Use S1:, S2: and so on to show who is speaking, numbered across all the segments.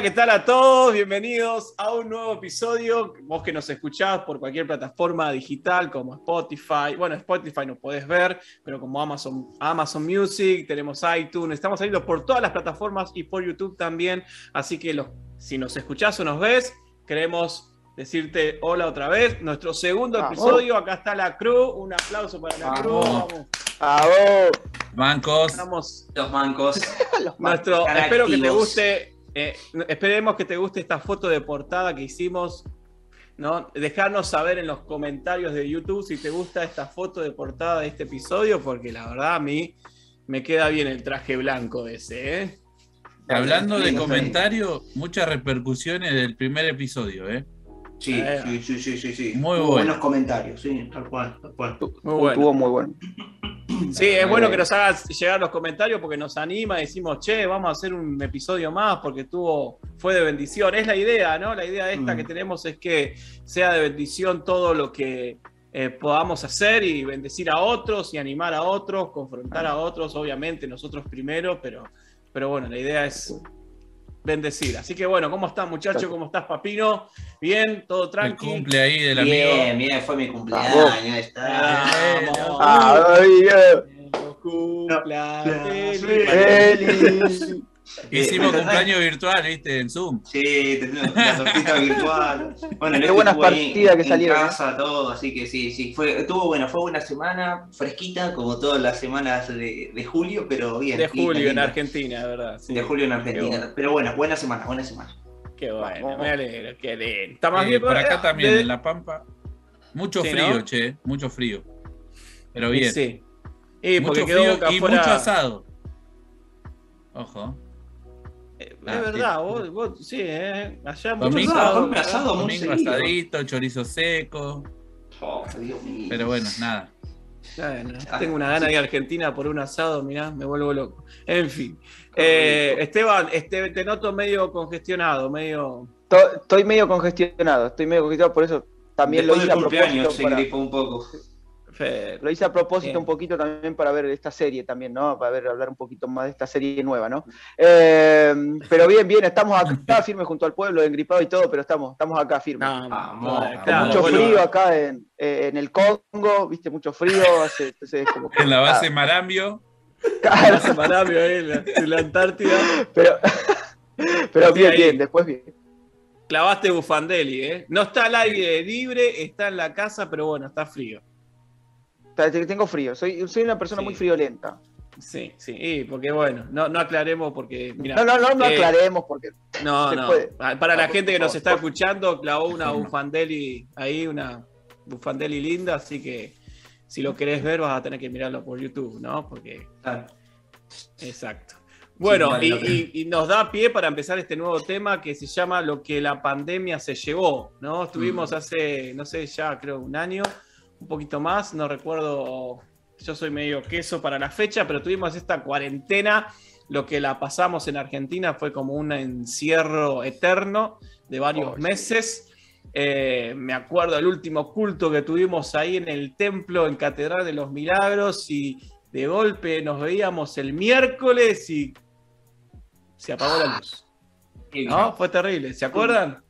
S1: Hola, ¿qué tal a todos? Bienvenidos a un nuevo episodio. Vos que nos escuchás por cualquier plataforma digital como Spotify. Bueno, Spotify no podés ver, pero como Amazon, Amazon Music, tenemos iTunes, estamos saliendo por todas las plataformas y por YouTube también. Así que los, si nos escuchás o nos ves, queremos decirte hola otra vez. Nuestro segundo episodio, acá está la crew. Un aplauso para la crew. Vamos.
S2: ¡Bravo!
S3: Mancos.
S1: Estamos
S4: Los mancos.
S1: Nuestro,
S4: Están
S1: espero que te guste, eh, esperemos que te guste esta foto de portada que hicimos. ¿no? Dejarnos saber en los comentarios de YouTube si te gusta esta foto de portada de este episodio, porque la verdad a mí me queda bien el traje blanco ese. ¿eh?
S3: Hablando de comentarios, muchas repercusiones del primer episodio, ¿eh?
S4: Sí,
S1: Eh.
S4: sí, sí, sí, sí, sí.
S3: Muy
S4: buenos comentarios, sí, tal cual, tal cual.
S1: Muy bueno.
S2: Estuvo muy bueno.
S1: Sí, es bueno que nos hagas llegar los comentarios porque nos anima, decimos, che, vamos a hacer un episodio más porque tuvo, fue de bendición. Es la idea, ¿no? La idea esta
S4: Mm.
S1: que tenemos es que sea de bendición todo lo que eh, podamos hacer y bendecir a otros y animar a otros, confrontar a otros, obviamente nosotros primero, pero, pero bueno, la idea es bendecir. Así que bueno, ¿cómo estás muchacho? ¿Cómo estás, Papino? ¿Bien? ¿Todo
S3: El
S1: tranqui?
S3: cumple ahí del amigo.
S4: Bien, bien, fue mi cumpleaños, ahí está.
S1: Vamos.
S2: ¡Ay, eh!
S1: Los cumpla
S4: No,
S1: feliz.
S2: ¡Feliz!
S3: Hicimos
S4: Eh,
S3: cumpleaños virtual, ¿viste? En Zoom.
S4: Sí, tenemos la tortita virtual. Bueno, en
S2: Qué buenas partidas que
S4: en
S2: salieron, ¿eh?
S4: casa, todo, así que sí, sí, fue, estuvo bueno, fue una semana fresquita, como todas las semanas de, de julio, pero bien.
S1: De
S4: linda,
S1: julio en
S4: linda.
S1: Argentina, ¿verdad? Sí.
S4: De julio en Argentina.
S1: bueno.
S4: Pero bueno, buena semana, buena semana.
S1: Qué bueno,
S2: Vamos.
S1: me alegro, qué lindo. Está más
S3: Eh,
S1: bien
S3: por acá también,
S1: de-
S3: en La Pampa. Mucho
S1: Sí,
S3: frío,
S1: ¿no?
S3: che. Mucho frío. Pero bien.
S1: Sí.
S3: Mucho
S1: quedó
S3: frío y mucho asado. Ojo.
S1: Eh,
S3: Ah,
S1: es verdad,
S3: sí.
S1: vos, vos- sí, eh. Allá mucho
S3: Domingo,
S1: asado,
S4: asado muy
S3: Domingo asadito, chorizo seco.
S4: Oh, Dios mío.
S3: Pero bueno, nada.
S1: Bueno,
S4: Ah,
S1: tengo una gana
S4: sí.
S1: de ir a Argentina por un asado, mirá, me vuelvo loco. En fin. Eh, Esteban, este, te noto medio congestionado, medio.
S2: To- Estoy medio congestionado, estoy medio congestionado, por eso también
S4: Después
S2: lo hice
S4: del
S2: a
S4: cumpleaños
S2: propósito.
S4: se
S2: para-
S4: gripó un poco.
S2: Lo hice a propósito
S1: Bien.
S2: un poquito también para ver esta serie también, ¿no? Para ver, hablar un poquito más de esta serie nueva, ¿no? Eh, pero bien, bien, estamos acá firmes junto al pueblo, engripado y todo, pero estamos, estamos acá firmes.
S1: No,
S4: Vamos,
S1: no,
S4: vamos.
S1: claro,
S2: mucho
S1: bueno,
S2: frío acá en, eh, en el Congo, viste, mucho frío, hace, entonces como que-
S3: En la base Marambio.
S2: Claro,
S1: Hace Marambio ahí en la, en la Antártida.
S2: pero, pero bien,
S1: ahí.
S2: bien, después bien.
S1: Clavaste Bufandelli, ¿eh? No está al aire libre, está en la casa, pero bueno, está frío.
S2: Sea, Tengo frío, soy, soy una persona
S1: Sí.
S2: muy friolenta.
S1: Sí, sí, y porque bueno, no, no aclaremos porque,
S2: No, no, no, no
S1: eh,
S2: aclaremos porque
S1: no,
S2: se
S1: no.
S2: puede.
S1: Para la
S2: Ah,
S1: gente que nos está escuchando, clavó una. Bufandelli ahí, una Bufandelli linda, así que si lo querés ver vas a tener que mirarlo por YouTube, ¿no? Porque,
S4: Claro.
S1: exacto. Bueno,
S4: vale
S1: y, nos da pie para empezar este nuevo tema que se llama Lo que la pandemia se llevó, ¿no? Estuvimos
S4: Mm.
S1: hace, no sé, ya creo un año, un poquito más, no recuerdo, yo soy medio queso para la fecha, pero tuvimos esta cuarentena, lo que la pasamos en Argentina fue como un encierro eterno de varios
S2: Oh,
S1: meses. Eh, me acuerdo del último culto que tuvimos ahí en el templo, en Catedral de los Milagros, y de golpe nos veíamos el miércoles y se apagó la luz.
S4: Qué
S1: ¿No? Fue terrible. ¿Se acuerdan?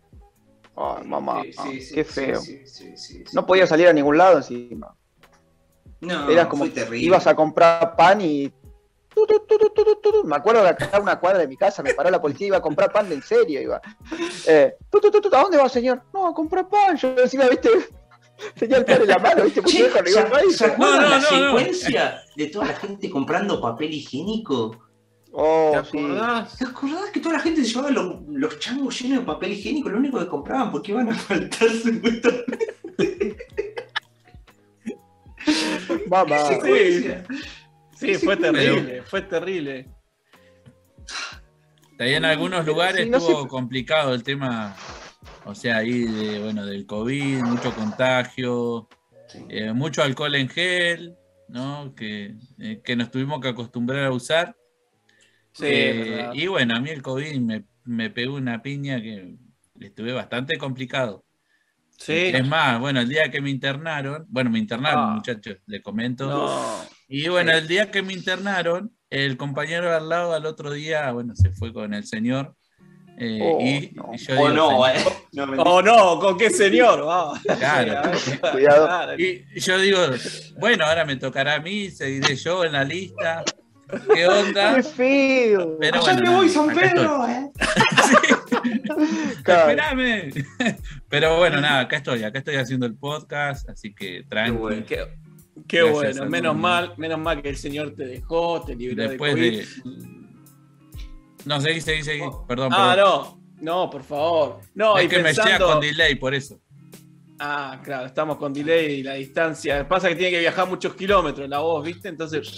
S2: Ay, mamá,
S4: Sí, sí, sí,
S2: qué feo.
S4: sí, sí, sí, sí.
S2: No podía salir a ningún lado encima.
S4: No,
S2: Era como
S4: fue terrible.
S2: ibas a comprar pan y. Me acuerdo que acá a una cuadra de mi casa me paró la policía iba a comprar pan de en serio. Iba. Eh, ¿A dónde va, señor? No, a comprar pan. Yo encima, viste, tenía el pan en la mano, viste,
S4: ¿se,
S2: arriba el
S4: ¿se
S2: país.
S4: acuerdan
S3: No, no,
S4: la
S3: no, no.
S4: secuencia de toda la gente comprando papel higiénico?
S2: Oh,
S1: ¿Te
S2: sí.
S1: acordás?
S4: ¿Te acordás que toda la gente se llevaba los, los changos llenos de papel higiénico? Lo único que compraban porque iban a faltar supuestamente.
S2: Mamá.
S1: Sí,
S4: Sí,
S1: fue terrible, fue terrible.
S3: Ahí en algunos lugares
S2: Sí, no
S3: estuvo
S2: sé.
S3: complicado el tema, o sea, ahí de, bueno, del COVID, mucho contagio, eh, mucho alcohol en gel, ¿no? Que, eh, que nos tuvimos que acostumbrar a usar.
S1: Sí,
S3: Eh, y bueno, a mí el COVID me, me pegó una piña que estuve bastante complicado.
S1: Sí.
S3: Es más, bueno, el día que me internaron, bueno, me internaron,
S1: Ah.
S3: muchachos, les comento.
S1: No.
S3: Y bueno,
S1: Sí.
S3: el día que me internaron, el compañero de al lado al otro día, bueno, se fue con el señor. Eh,
S2: Oh,
S3: y,
S2: no.
S3: y yo
S4: O
S3: digo,
S4: no,
S3: "Señor".
S4: eh. No, mentira.
S1: Oh no, ¿con qué señor? Vamos.
S3: Claro.
S2: Cuidado.
S3: Y yo digo, bueno, ahora me tocará a mí, seguiré yo en la lista. ¿Qué onda?
S2: ¡Qué feo!
S3: Pero
S4: Allá
S3: bueno,
S4: te voy, San Pedro, eh.
S3: Sí,
S2: Claro.
S3: espérame. Pero bueno, nada, acá estoy, acá estoy haciendo el podcast, así que tranqui.
S4: bueno.
S1: Qué, bueno, menos mal, menos mal que el Señor te dejó, te libró
S3: Después
S1: de COVID.
S3: de. No, seguí, seguí, seguí. Perdón,
S1: Ah,
S3: perdón.
S1: no, no, por favor. No,
S3: es
S1: y
S3: que me llega con delay, por eso.
S1: Ah, claro, estamos con delay y la distancia. Pasa que tiene que viajar muchos kilómetros la voz, ¿viste? Entonces,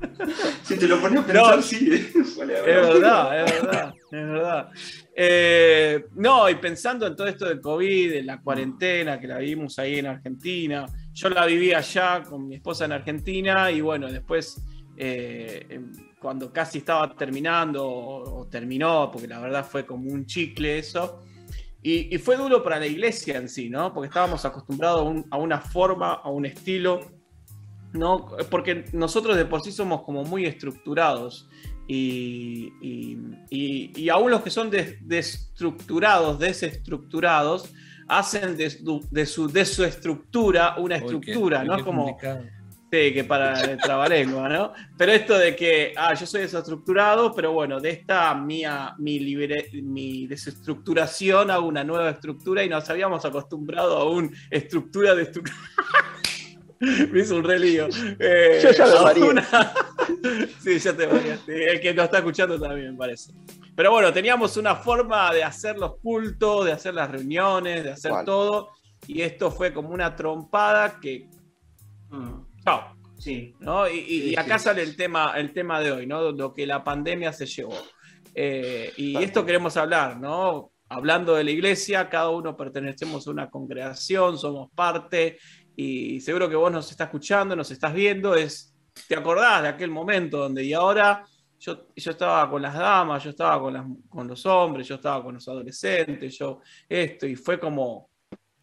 S4: Si te lo pones a pensar,
S1: No.
S4: sí. eh. Vale,
S1: es verdad, es verdad, es verdad. Eh, no, y pensando en todo esto del COVID, en la cuarentena que la vivimos ahí en Argentina, yo la viví allá con mi esposa en Argentina y bueno, después eh, cuando casi estaba terminando o, o terminó, porque la verdad fue como un chicle eso, y, y fue duro para la iglesia en sí, ¿no? Porque estábamos acostumbrados a, un- a una forma, a un estilo, ¿no? Porque nosotros de por sí somos como muy estructurados y, y, y- y aún los que son des- destructurados, desestructurados, hacen de, su- de su, de su estructura una
S3: Uy, qué-
S1: estructura,
S3: uy,
S1: ¿no?
S3: qué
S1: Es como,
S3: complicado.
S1: Sí, que para el trabalengua, ¿no? Pero esto de que, ah, yo soy desestructurado, pero bueno, de esta mía, mi, libre- mi desestructuración hago una nueva estructura y nos habíamos acostumbrado a una estructura de estructura. Me hizo un relío. Eh,
S2: Yo ya me
S1: a
S2: mareé.
S1: una- sí, ya te variaste. El que nos está escuchando también, parece. Pero bueno, teníamos una forma de hacer los cultos, de hacer las reuniones, de hacer
S2: ¿Cuál?
S1: todo. Y esto fue como una trompada que.
S4: Mm,
S1: Chao.
S4: Sí.
S1: ¿no? Y, y-
S4: Sí,
S1: y acá
S4: sí.
S1: sale el tema, el tema de hoy, ¿no? Lo que la pandemia se llevó. Eh, y esto queremos hablar, ¿no? Hablando de la iglesia, cada uno pertenecemos a una congregación, somos parte, y seguro que vos nos estás escuchando, nos estás viendo, es, te acordás de aquel momento donde y ahora yo, yo estaba con las damas, yo estaba con, las, con los hombres, yo estaba con los adolescentes, yo esto, y fue como,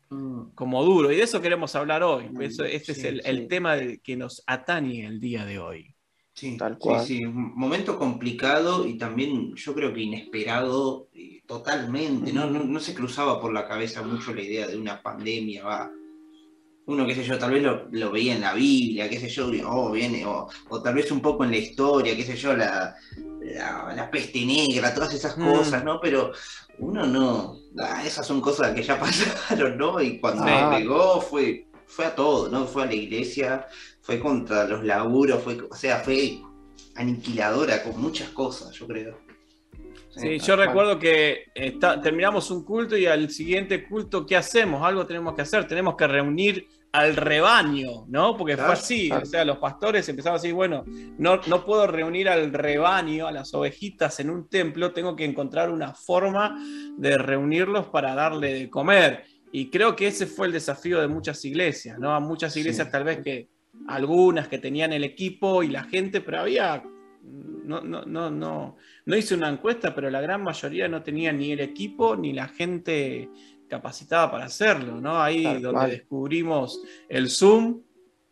S4: Mm,
S1: como duro. Y de eso queremos hablar hoy. Eso- este
S4: sí,
S1: es el,
S4: sí.
S1: el tema de- que nos atañe el día de hoy.
S4: Sí,
S2: Tal
S4: sí,
S2: cual.
S4: sí, un momento complicado y también yo creo que inesperado eh, totalmente, ¿no? No, no se cruzaba por la cabeza mucho la idea de una pandemia, va. Uno, qué sé yo, tal vez lo, lo veía en la Biblia, qué sé yo, oh, viene, o, o tal vez un poco en la historia, qué sé yo, la, la, la peste negra, todas esas
S1: Mm.
S4: cosas, ¿no? Pero uno no, ah, esas son cosas que ya pasaron, ¿no? Y cuando
S2: Sí.
S4: pegó fue, fue a todo, ¿no? Fue a la iglesia, fue contra los laburos, fue, o sea, fue aniquiladora con muchas cosas, yo creo.
S1: Sí, yo recuerdo que está- terminamos un culto y al siguiente culto, ¿qué hacemos? Algo tenemos que hacer, tenemos que reunir al rebaño, ¿no? Porque fue así,
S2: claro.
S1: o sea, los pastores empezaban a decir, bueno, no, no puedo reunir al rebaño, a las ovejitas en un templo, tengo que encontrar una forma de reunirlos para darle de comer. Y creo que ese fue el desafío de muchas iglesias, ¿no? A muchas iglesias
S4: Sí.
S1: tal vez que algunas que tenían el equipo y la gente, pero había, no, no, no, no, no hice una encuesta, pero la gran mayoría no tenía ni el equipo ni la gente capacitada para hacerlo, ¿no? Ahí donde descubrimos el Zoom,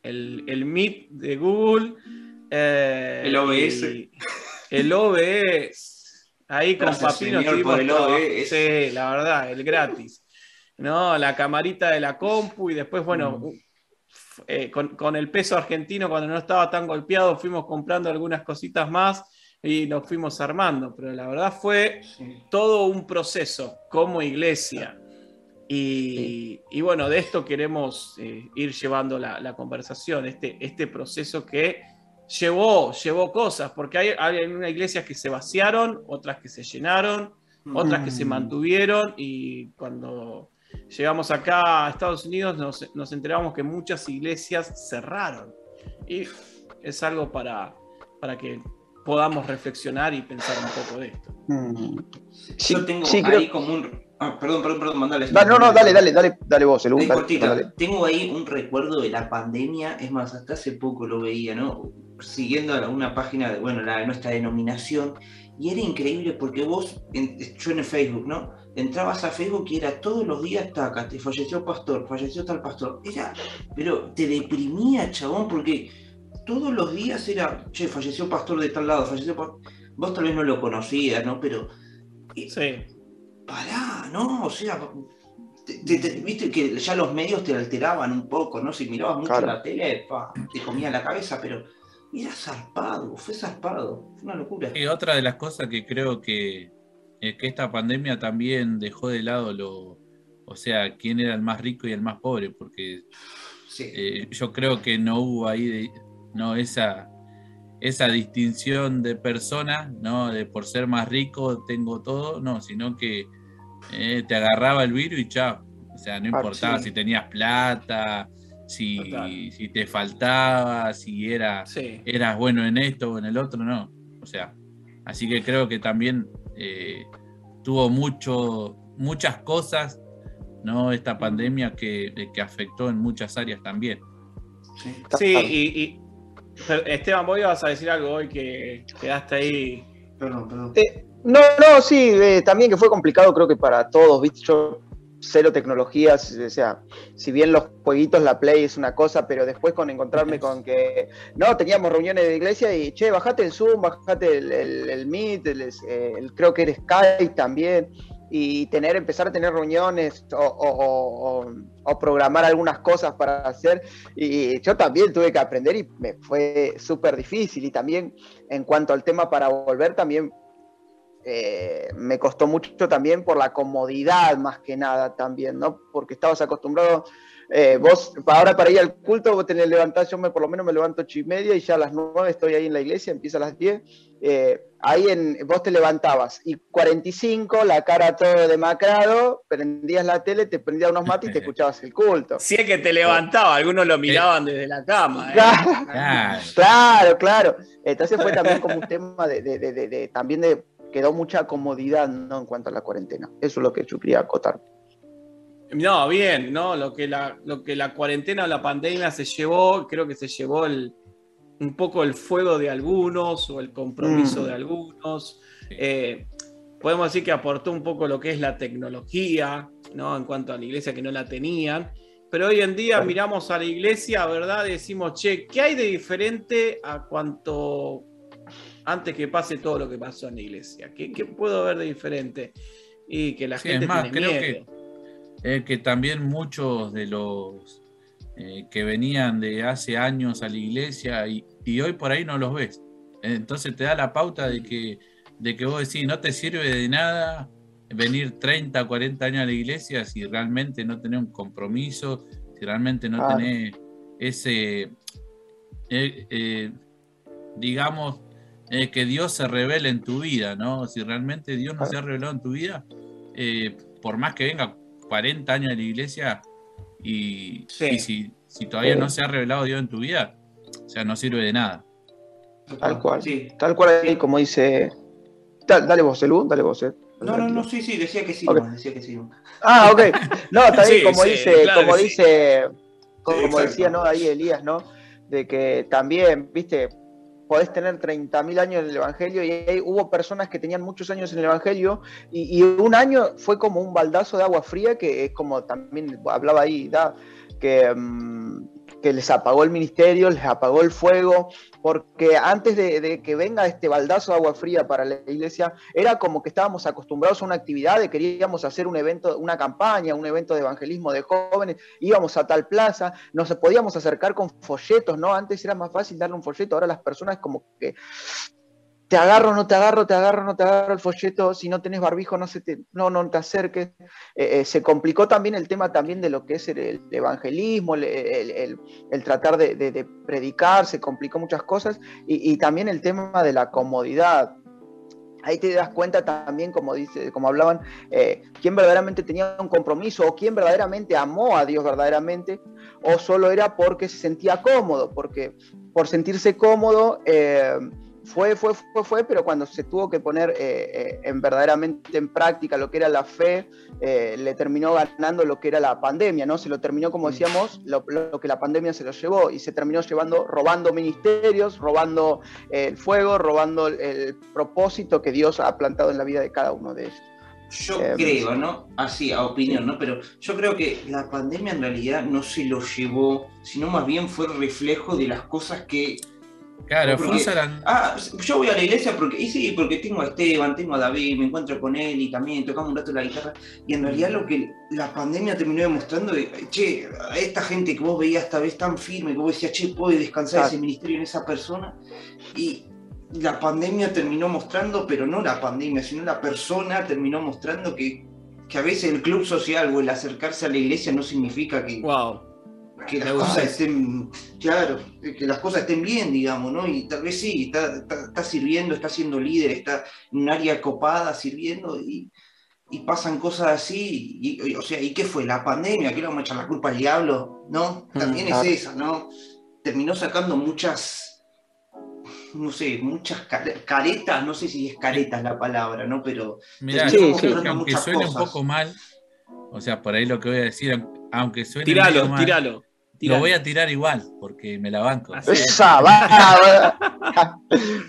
S1: el, el Meet de Google, eh,
S4: El OBS.
S1: y El OBS. Ahí con
S4: Gracias,
S1: Papino
S4: por el OBS.
S1: Sí, la verdad, el gratis. ¿No? La camarita de la compu y después, bueno,
S4: Mm.
S1: eh, con, con el peso argentino, cuando no estaba tan golpeado, fuimos comprando algunas cositas más y nos fuimos armando. Pero la verdad fue
S4: Sí.
S1: todo un proceso como iglesia. Y, y bueno, de esto queremos eh, ir llevando la, la conversación, este, este proceso que llevó, llevó cosas, porque hay, hay unas iglesias que se vaciaron, otras que se llenaron, otras que se
S2: Mm.
S1: mantuvieron y cuando llegamos acá a Estados Unidos nos, nos enteramos que muchas iglesias cerraron. Y es algo para, para que podamos reflexionar y pensar un poco de esto.
S2: Mm. Sí,
S4: Yo tengo
S2: sí,
S4: ahí
S2: creo-
S4: como un. Ah, perdón, perdón, perdón, mandale.
S2: Da- no, no, dale, dale, dale, dale vos, el
S4: Es
S2: dale,
S4: cortita.
S2: dale.
S4: Tengo ahí un recuerdo de la pandemia, es más, hasta hace poco lo veía, ¿no? Siguiendo una página de, bueno, la de nuestra denominación, y era increíble porque vos, en- yo en el Facebook, ¿no? Entrabas a Facebook y era todos los días, taca, te falleció pastor, falleció tal pastor. Era, pero te deprimía, chabón, porque todos los días era, che, falleció pastor de tal lado, falleció pastor. Vos tal vez no lo conocías, ¿no? Pero
S1: Sí.
S4: Pará, no, o sea, te- te- te- viste que ya los medios te alteraban un poco, ¿no? Si mirabas mucho
S2: Claro.
S4: la tele, pa, te comía la cabeza, pero era zarpado, fue zarpado, fue una locura.
S3: Y otra de las cosas que creo que, eh, que esta pandemia también dejó de lado lo, o sea, quién era el más rico y el más pobre, porque
S4: Sí.
S3: eh, yo creo que no hubo ahí de- no esa esa distinción de persona, no de por ser más rico tengo todo, no, sino que eh, te agarraba el virus y chao. O sea, no
S2: Ah,
S3: importaba
S4: sí.
S3: si tenías plata, si, si te faltaba, si era,
S1: Sí.
S3: eras bueno en esto o en el otro, no. O sea, así que creo que también eh, tuvo mucho, muchas cosas, ¿no? Esta pandemia que, que afectó en muchas áreas también.
S4: sí.
S1: Y, Esteban, vos ibas a decir algo hoy que quedaste ahí.
S4: Perdón, perdón.
S2: Eh, no, no, sí, eh, también que fue complicado, creo que para todos, viste, yo cero tecnologías, o sea, si bien los jueguitos, la Play es una cosa, pero después con encontrarme con que, no, teníamos reuniones de iglesia y, che, bajate el Zoom, bajate el, el- Meet, el, eh, el- creo que era Skype también, y tener, empezar a tener reuniones o- o programar algunas cosas para hacer, y yo también tuve que aprender y me fue súper difícil, y también en cuanto al tema para volver, también eh, me costó mucho también por la comodidad más que nada también, ¿no? Porque estabas acostumbrado, eh, vos, ahora para ir al culto, vos tenés yo me, por lo menos me levanto ocho y media y ya a las nueve estoy ahí en la iglesia, empieza a las 10, eh, ahí en, vos te levantabas y 45, la cara todo demacrado, prendías la tele, te prendías unos mates y te escuchabas el culto.
S1: Si es que te levantaba, algunos lo miraban desde la cama. ¿eh?
S2: Claro.
S3: Claro.
S2: Claro, claro. Entonces fue también como un tema de, de- de- de- de- también de, quedó mucha comodidad, ¿no? En cuanto a la cuarentena. Eso es lo que yo quería acotar.
S1: No, bien, ¿no? Lo que, la, lo que la cuarentena o la pandemia se llevó, creo que se llevó el, un poco el fuego de algunos o el compromiso
S2: Mm.
S1: de algunos. Eh, podemos decir que aportó un poco lo que es la tecnología, ¿no? En cuanto a la iglesia que no la tenían. Pero hoy en día miramos a la iglesia, ¿verdad? Y decimos, che, ¿qué hay de diferente a cuanto antes que pase todo lo que pasó en la iglesia? ¿Qué, qué puedo ver de diferente? Y que la
S3: Sí,
S1: gente
S3: es más,
S1: tiene
S3: creo
S1: miedo.
S3: Eh, que también muchos de los eh, que venían de hace años a la iglesia y, y hoy por ahí no los ves. Entonces te da la pauta de que, de que vos decís, no te sirve de nada venir 30, 40 años a la iglesia si realmente no tenés un compromiso, si realmente no
S2: Claro.
S3: tenés ese, eh, eh, digamos, eh, que Dios se revele en tu vida, ¿no? Si realmente Dios no se ha revelado en tu vida, eh, por más que venga 40 años de la iglesia y,
S1: Sí.
S3: y si, si todavía
S2: Sí.
S3: no se ha revelado Dios en tu vida, o sea, no sirve de nada.
S2: Tal cual.
S4: Sí.
S2: Tal cual ahí, como dice. Dale, dale vos, Elú, dale vos. eh.
S4: No, no, no, sí, sí, decía que sí,
S2: Ok.
S4: no, decía que sí.
S2: Ah, ok. No, está bien,
S1: Sí,
S2: como
S1: sí,
S2: dice,
S1: claro
S2: como
S1: que sí.
S2: dice, como decía, ¿no? Ahí Elías, ¿no? De que también, viste, podés tener 30.000 años en el Evangelio y ahí hubo personas que tenían muchos años en el Evangelio y, un año fue como un baldazo de agua fría que es como también hablaba ahí, da, que, mm, que les apagó el ministerio, les apagó el fuego, porque antes de, de que venga este baldazo de agua fría para la iglesia, era como que estábamos acostumbrados a una actividad de queríamos hacer un evento, una campaña, un evento de evangelismo de jóvenes, íbamos a tal plaza, nos podíamos acercar con folletos, ¿no? Antes era más fácil darle un folleto, ahora las personas como que te agarro, no te agarro, te agarro, no te agarro el folleto, si no tenés barbijo, no se te, no, no te acerques. Eh, eh, se complicó también el tema también de lo que es el, el evangelismo, el, el- tratar de, de- predicar, se complicó muchas cosas, y, y también el tema de la comodidad. Ahí te das cuenta también, como dice, como hablaban, eh, quién verdaderamente tenía un compromiso o quién verdaderamente amó a Dios verdaderamente, o solo era porque se sentía cómodo, porque por sentirse cómodo fue, fue, fue, fue, pero cuando se tuvo que poner eh, eh, en verdaderamente en práctica lo que era la fe, eh, le terminó ganando lo que era la pandemia, ¿no? Se lo terminó, como decíamos, lo, lo que la pandemia se lo llevó y se terminó llevando, robando ministerios, robando eh, el fuego, robando el, el propósito que Dios ha plantado en la vida de cada uno de ellos.
S4: Yo creo, ¿no? Así, a opinión, ¿no? Pero yo creo que la pandemia en realidad no se lo llevó, sino más bien fue el reflejo de las cosas que
S3: Claro,
S4: Porque-
S3: Fusaran.
S4: Ah, yo voy a la iglesia porque, y sí, porque tengo a Esteban, tengo a David, me encuentro con él y también tocamos un rato la guitarra. Y en realidad lo que la pandemia terminó demostrando, de, che, a esta gente que vos veías esta vez tan firme, que vos decías, che, puede descansar
S2: Claro.
S4: ese ministerio en esa persona. Y la pandemia terminó mostrando, pero no la pandemia, sino la persona terminó mostrando que, que a veces el club social o el acercarse a la iglesia no significa que,
S1: Wow.
S4: Que las cosas estén, claro, que las cosas estén bien, digamos, ¿no? Y tal vez sí, está, está, está sirviendo, está siendo líder, está en un área copada sirviendo y, y pasan cosas así, y, y, o sea, ¿y qué fue? ¿La pandemia? ¿Que le vamos a echar la culpa al diablo? ¿No? También
S2: Mm, claro.
S4: es esa, ¿no? Terminó sacando muchas, no sé, muchas care- caretas, no sé si es caretas la palabra, ¿no? Pero
S3: Mirá,
S2: Sí,
S3: yo
S2: sí.
S3: creo que aunque suene un poco mal, o sea, por ahí lo que voy a decir, aunque suene
S1: Tíralo,
S3: mal,
S1: tíralo.
S3: Lo voy a tirar igual, porque me la banco.
S2: Esa, va.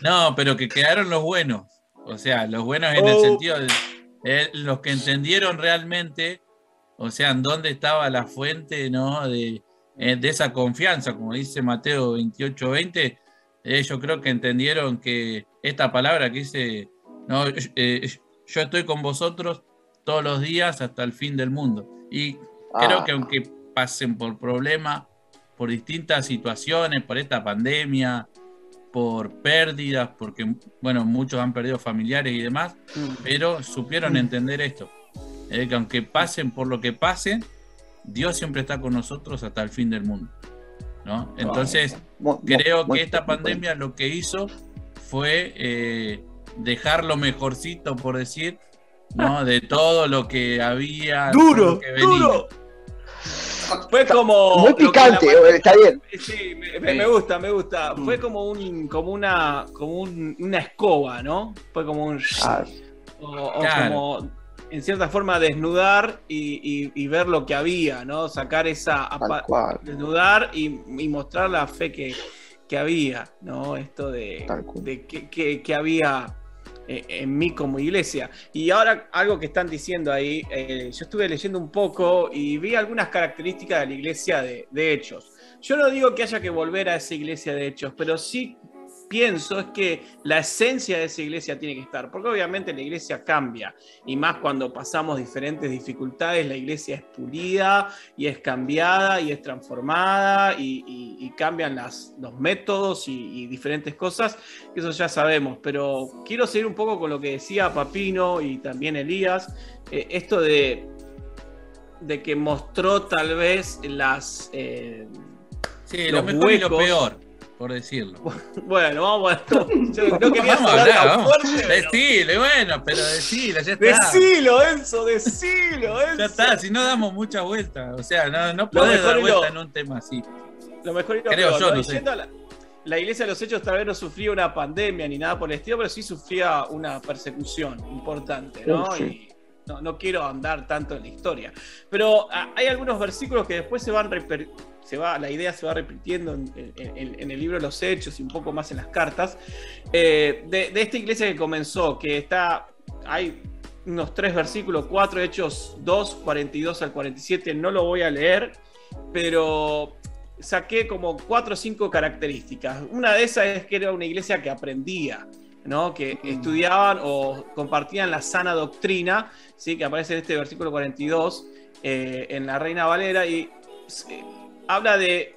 S3: No, pero que quedaron los buenos. O sea, los buenos en el
S1: Oh.
S3: sentido de eh, los que entendieron realmente, o sea, en dónde estaba la fuente, ¿no? De, eh, de esa confianza, como dice Mateo 28, 20, eh, yo creo que entendieron que esta palabra que dice, no, eh, yo estoy con vosotros todos los días hasta el fin del mundo. Y creo
S2: Ah,
S3: que aunque pasen por problemas, por distintas situaciones, por esta pandemia, por pérdidas, porque bueno, muchos han perdido familiares y demás,
S1: Mm.
S3: pero supieron entender esto, eh, que aunque pasen por lo que pasen, Dios siempre está con nosotros hasta el fin del mundo. ¿no? Entonces,
S2: mu- mu-
S3: creo que esta pandemia lo que hizo fue eh, dejar lo mejorcito, por decir, ¿no? de todo lo que había.
S1: ¡Duro!
S3: lo que venía.
S1: ¡Duro! Fue como.
S2: Muy picante,
S1: la-
S2: está bien.
S1: Sí, me, me- me gusta, me gusta.
S4: Mm.
S1: Fue como un, como una, como un- una escoba, ¿no? Fue como un
S2: Ah,
S1: o, o
S3: Claro.
S1: como en cierta forma desnudar y, y- y ver lo que había, ¿no? Sacar esa
S2: cual,
S1: desnudar y, y mostrar la fe que, que había, ¿no? Esto de, que, que- que había en mí como iglesia. Y ahora algo que están diciendo ahí, eh, yo estuve leyendo un poco y vi algunas características de la iglesia de, de Hechos. Yo no digo que haya que volver a esa iglesia de Hechos, pero sí pienso es que la esencia de esa iglesia tiene que estar, porque obviamente la iglesia cambia, y más cuando pasamos diferentes dificultades, la iglesia es pulida y es cambiada y es transformada y, y- y cambian las, los métodos y, y diferentes cosas, eso ya sabemos, pero quiero seguir un poco con lo que decía Papino y también Elías, eh, esto de, de que mostró tal vez las... eh,
S3: Sí,
S1: los
S3: lo mejor y lo
S1: huecos.
S3: peor, por decirlo.
S1: bueno, vamos a... Yo no quería
S3: Vamos hablar,
S1: tan
S3: vamos.
S1: fuerte, pero-
S3: Decilo, bueno, pero decilo, ya está.
S1: Decilo, Enzo, decilo, Enzo.
S3: Ya está, si no damos mucha vuelta. O sea, no, no podés dar
S1: lo-
S3: vuelta en un tema así.
S1: Lo mejor y lo
S3: Creo
S1: peor,
S3: yo,
S1: ¿no?
S3: sé.
S1: la, la iglesia de los hechos tal vez no sufría una pandemia ni nada por el estilo, pero sí sufría una persecución importante, ¿no?
S2: Sí.
S1: Y no, no quiero andar tanto en la historia. Pero ah, hay algunos versículos que después se van reper- se va, la idea se va repitiendo en, en- en- en el libro los hechos y un poco más en las cartas, eh, de, de esta iglesia que comenzó, que está, hay unos tres versículos, cuatro hechos 2, 42 al 47, no lo voy a leer, pero saqué como cuatro o cinco características. Una de esas es que era una iglesia que aprendía, ¿no? que
S4: Mm.
S1: estudiaban o compartían la sana doctrina, ¿sí? que aparece en este versículo 42 eh, en la Reina Valera y eh, habla de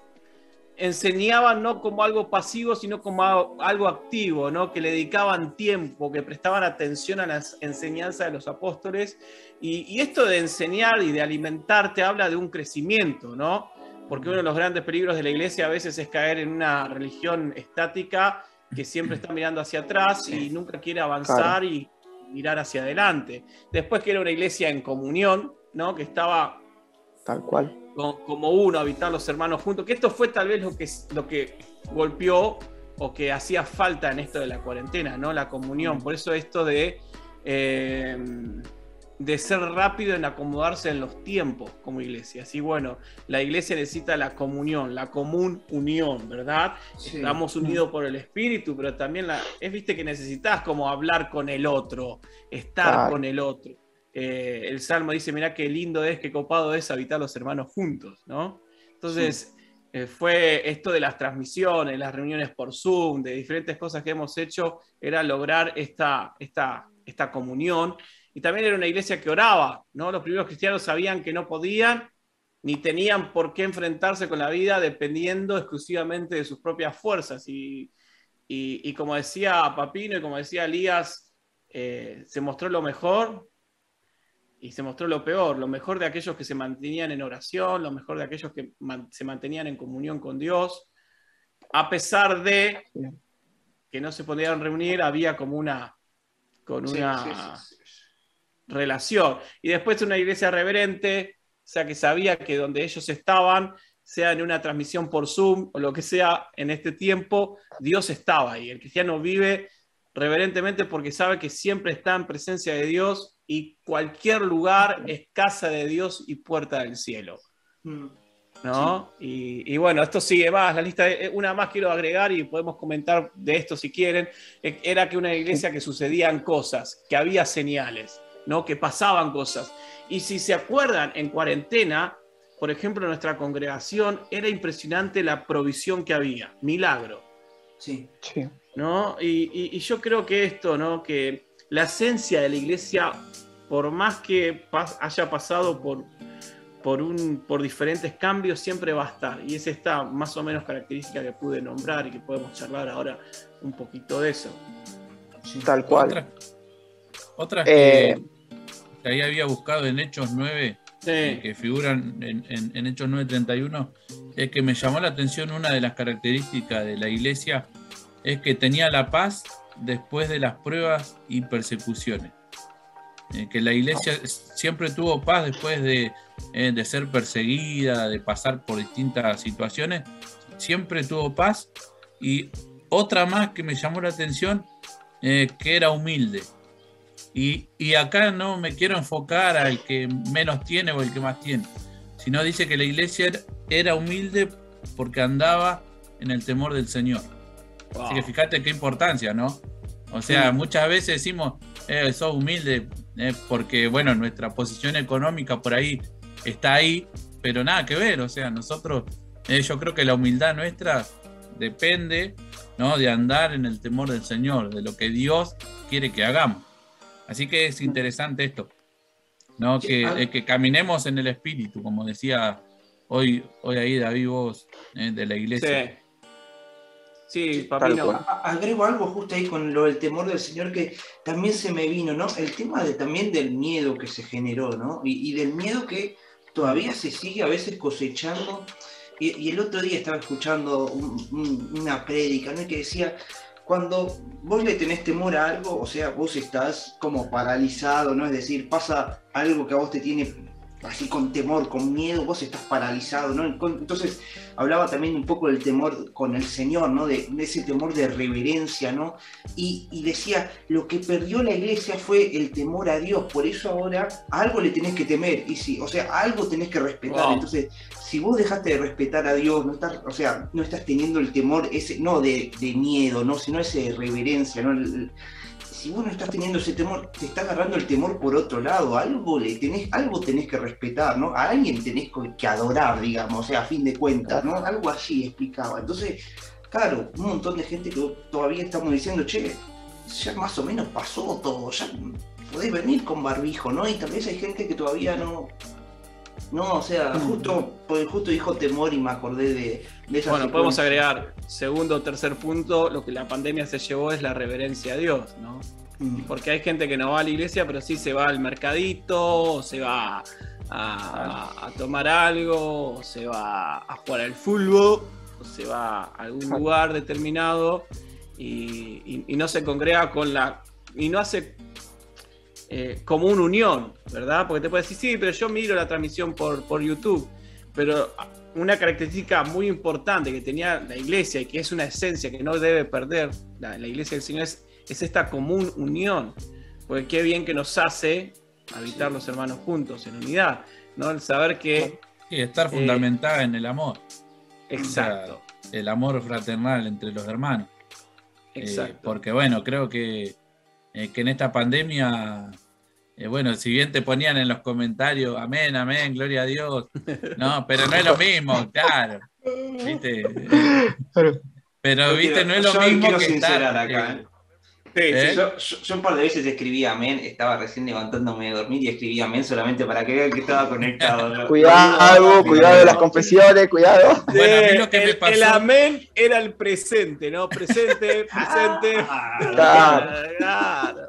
S1: enseñaban no como algo pasivo, sino como algo activo, ¿no? que le dedicaban tiempo, que prestaban atención a las enseñanzas de los apóstoles. Y, y esto de enseñar y de alimentarte habla de un crecimiento, ¿no? Porque uno de los grandes peligros de la iglesia a veces es caer en una religión estática que siempre está mirando hacia atrás y nunca quiere avanzar y mirar hacia adelante. Después que era una iglesia en comunión, ¿no? Que estaba
S2: Tal cual.
S1: co- como uno, habitar los hermanos juntos, que esto fue tal vez lo que, lo que golpeó o que hacía falta en esto de la cuarentena, ¿no? La comunión. Por eso esto de, eh, de ser rápido en acomodarse en los tiempos como iglesia. Así bueno, la iglesia necesita la comunión, la común unión, ¿verdad?
S4: Sí.
S1: Estamos unidos por el espíritu, pero también la, es viste que necesitas como hablar con el otro, estar
S2: Claro.
S1: con el otro. Eh, el Salmo dice, mirá qué lindo es, qué copado es habitar los hermanos juntos, ¿no? Entonces, eh, fue esto de las transmisiones, las reuniones por Zoom, de diferentes cosas que hemos hecho, era lograr esta, esta, esta comunión. Y también era una iglesia que oraba, ¿no? Los primeros cristianos sabían que no podían ni tenían por qué enfrentarse con la vida dependiendo exclusivamente de sus propias fuerzas. Y, y, como decía Papino y como decía Elías, eh, se mostró lo mejor y se mostró lo peor, lo mejor de aquellos que se mantenían en oración, lo mejor de aquellos que se mantenían en comunión con Dios, a pesar de que no se podían reunir, había como una, con una relación. Y después una iglesia reverente, o sea, que sabía que donde ellos estaban, sea en una transmisión por Zoom o lo que sea en este tiempo, Dios estaba ahí. El cristiano vive reverentemente porque sabe que siempre está en presencia de Dios y cualquier lugar es casa de Dios y puerta del cielo. Mm. ¿No? Y, bueno, esto sigue más, la lista, de, una más quiero agregar y podemos comentar de esto si quieren, e, era que una iglesia que sucedían cosas, que había señales, ¿no? que pasaban cosas. Y si se acuerdan, en cuarentena, por ejemplo, en nuestra congregación, era impresionante la provisión que había, milagro.
S2: Sí. sí.
S1: ¿no? Y, yo creo que esto, ¿no? Que la esencia de la iglesia, por más que haya pasado por, por, un, por diferentes cambios, siempre va a estar. Y es esta más o menos característica que pude nombrar y que podemos charlar ahora un poquito de eso.
S2: Tal cual.
S3: Otra, eh, que, ahí había buscado en Hechos 9, que figuran en, en, en Hechos 9.31, es que me llamó la atención una de las características de la iglesia es que tenía la paz después de las pruebas y persecuciones. Eh, que la iglesia siempre tuvo paz después de, eh, de, ser perseguida, de pasar por distintas situaciones, siempre tuvo paz. Y otra más que me llamó la atención, eh, que era humilde. Y, y, acá no me quiero enfocar al que menos tiene o el que más tiene, sino dice que la iglesia era humilde porque andaba en el temor del Señor. Así que fíjate qué importancia, ¿no? O sea, muchas veces decimos, eh, sos humilde, eh, porque, bueno, nuestra posición económica por ahí está ahí, pero nada que ver. O sea, nosotros, eh, yo creo que la humildad nuestra depende, ¿no? De andar en el temor del Señor, de lo que Dios quiere que hagamos. Así que es interesante esto, ¿no? Que, ah. que caminemos en el Espíritu, como decía hoy, hoy ahí David vos, de la iglesia.
S1: Sí. Sí, papino.
S4: Agrego algo justo ahí con lo del temor del Señor que también se me vino, ¿no? El tema de, también del miedo que se generó, ¿no? Y, del miedo que todavía se sigue a veces cosechando. Y, el otro día estaba escuchando una prédica, ¿no? Que decía, cuando vos le tenés temor a algo, o sea, vos estás como paralizado, ¿no? Es decir, pasa algo que a vos te tiene así con temor, con miedo, vos estás paralizado, ¿no? Entonces hablaba también un poco del temor con el Señor, ¿no? De, ese temor de reverencia, ¿no? Y, decía, lo que perdió la iglesia fue el temor a Dios, por eso ahora algo le tenés que temer, y sí, o sea, algo tenés que respetar. Entonces, si vos dejaste de respetar a Dios, no estás, o sea, no estás teniendo el temor ese, no de, miedo, ¿no? Sino ese de reverencia, ¿no? Si vos no estás teniendo ese temor, te está agarrando el temor por otro lado, algo le tenés, algo tenés que respetar, ¿no? A alguien tenés que adorar, digamos, o sea, a fin de cuentas, ¿no? Algo así explicaba. Entonces, claro, un montón de gente que todavía estamos diciendo, che, ya más o menos pasó todo, ya podés venir con barbijo, ¿no? Y tal vez hay gente que todavía no. No, o sea, justo, pues, justo dijo temor y me acordé de, de esa
S1: Bueno, podemos agregar, segundo o tercer punto, lo que la pandemia se llevó es la reverencia a Dios, ¿no? Mm. Porque hay gente que no va a la iglesia, pero sí se va al mercadito, o se va a, tomar algo, o se va a jugar al fútbol, o se va a algún lugar determinado y, no se congrega con la. y no hace eh, como una unión, ¿verdad? Porque te puedes decir, sí, pero yo miro la transmisión por, por YouTube. Pero una característica muy importante que tenía la iglesia y que es una esencia que no debe perder la, la iglesia del Señor es es esta común unión. Porque qué bien que nos hace habitar los hermanos juntos, en unidad, ¿no? El saber que...
S3: Y estar eh, fundamentada en el amor.
S1: Exacto.
S3: el amor fraternal entre los hermanos. Eh, exacto. porque bueno, creo que, eh, que en esta pandemia eh, bueno, si bien te ponían en los comentarios, amén, amén, gloria a Dios. No, pero no es lo mismo, claro. ¿Viste? Pero, viste, no es lo mismo que estar.
S4: Acá,
S3: eh,
S4: Sí,
S3: ¿Eh?
S4: yo, yo- yo un par de veces escribí amén, estaba recién levantándome de dormir y escribí amén solamente para que vean que estaba conectado.
S2: Cuidado, cuidado de las confesiones, cuidado.
S3: Bueno, a mí lo que me
S1: el,
S3: pasó-
S1: el amén era el presente, ¿no? Presente, presente.
S2: Claro.
S1: Claro.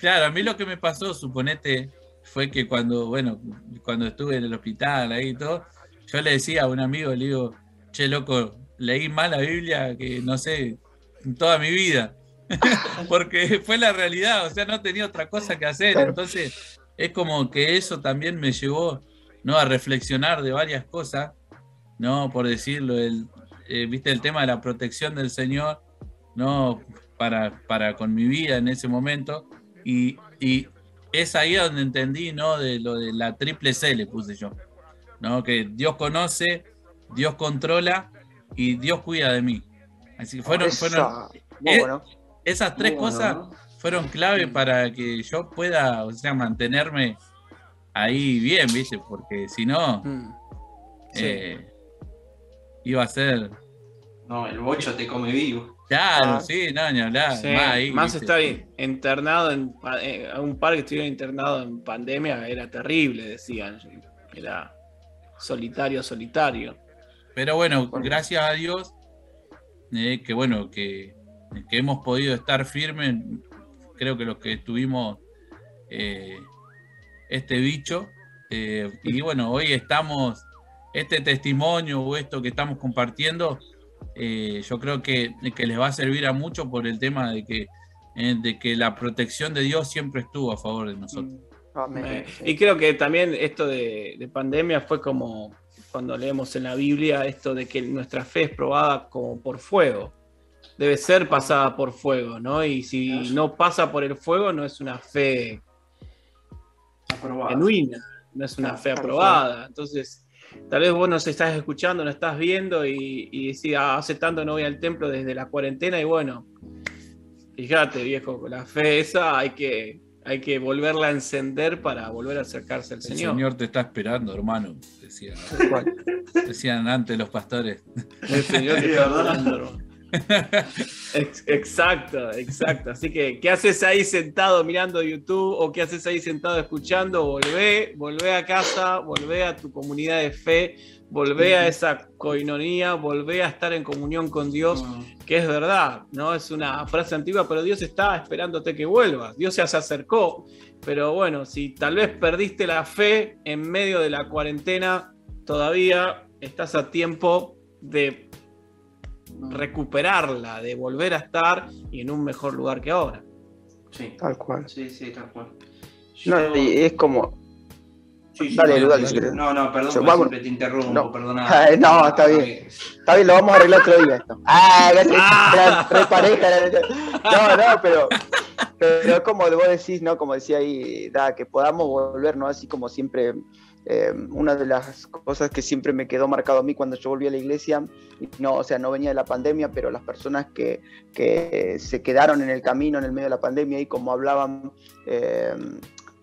S3: Claro, a mí lo que me pasó, suponete, fue que cuando, bueno, cuando estuve en el hospital ahí y todo, yo le decía a un amigo, le digo, che, loco, leí más la Biblia que, no sé, en toda mi vida. Porque fue la realidad, o sea, no tenía otra cosa que hacer.
S2: Claro.
S3: Entonces, es como que eso también me llevó, ¿no? A reflexionar de varias cosas, ¿no? Por decirlo, el, eh, viste, el tema de la protección del Señor, ¿no? Para, para con mi vida en ese momento. Y, y es ahí donde entendí, ¿no? De lo de la triple C le puse yo, ¿no? Que Dios conoce, Dios controla y Dios cuida de mí. Así que fueron, fueron
S2: bueno.
S3: Esas tres
S4: Bueno,
S3: cosas
S4: ¿no?
S3: fueron clave para que yo pueda, o sea, mantenerme ahí bien, ¿viste? Porque si no,
S1: Mm. Sí.
S3: eh, iba a ser.
S4: No, el bocho te come vivo.
S3: Claro,
S2: Ah.
S3: sí, no, ni hablar.
S1: Sí,
S3: más ahí,
S1: más internado en eh, un par que estuvieron internados en pandemia era terrible, decían. Era solitario, solitario.
S3: Pero bueno,
S2: Bueno.
S3: gracias a Dios, eh, que bueno, que, que hemos podido estar firmes, creo que los que tuvimos eh, este bicho, eh, y bueno, hoy estamos, este testimonio o esto que estamos compartiendo, eh, yo creo que, que les va a servir a muchos por el tema de que, eh, de que la protección de Dios siempre estuvo a favor de nosotros.
S2: Amén.
S1: Eh,
S2: Sí.
S1: y creo que también esto de, de pandemia fue como cuando leemos en la Biblia esto de que nuestra fe es probada como por fuego. Debe ser pasada por fuego, ¿no? Y si no pasa por el fuego, no es una fe
S4: Aprobado.
S1: genuina, no es una
S4: Claro,
S1: fe aprobada. Entonces, tal vez vos nos estás escuchando, nos estás viendo y, y decís, "Ah, hace tanto no voy al templo desde la cuarentena y bueno, fíjate viejo, con la fe esa hay que, hay que volverla a encender para volver a acercarse al
S3: El
S1: Señor.
S3: Señor te está esperando, hermano, decían, decían antes los pastores.
S1: El Señor te está esperando, hermano. Ex- Exacto, exacto. Así que, ¿qué haces ahí sentado mirando YouTube o qué haces ahí sentado escuchando? Volvé, volvé a casa, volvé a tu comunidad de fe, volvé a esa coinonía, volvé a estar en comunión con Dios, que es verdad, ¿no? Es una frase antigua, pero Dios está esperándote que vuelvas. Dios ya se acercó, pero bueno, si tal vez perdiste la fe en medio de la cuarentena, todavía estás a tiempo de recuperarla, de volver a estar y en un mejor lugar que ahora.
S4: Sí,
S2: Tal cual.
S4: sí, sí, tal cual.
S2: No,
S4: Yo-
S2: y es como.
S4: sí, sí,
S2: dale,
S4: no,
S2: dale,
S4: no. No, no, perdón,
S2: Yo- vamos.
S4: siempre te interrumpo,
S2: No.
S4: perdona.
S2: No, está bien. Está bien, lo vamos a arreglar otro día esto. Ah, que
S1: Ah.
S2: re pareja. No, no, pero, pero como vos decís, ¿no? Como decía ahí, da, que podamos volver, ¿no? Así como siempre, eh, una de las cosas que siempre me quedó marcado a mí cuando yo volví a la iglesia, no, o sea, no venía de la pandemia, pero las personas que, que se quedaron en el camino en el medio de la pandemia y como hablaban, eh,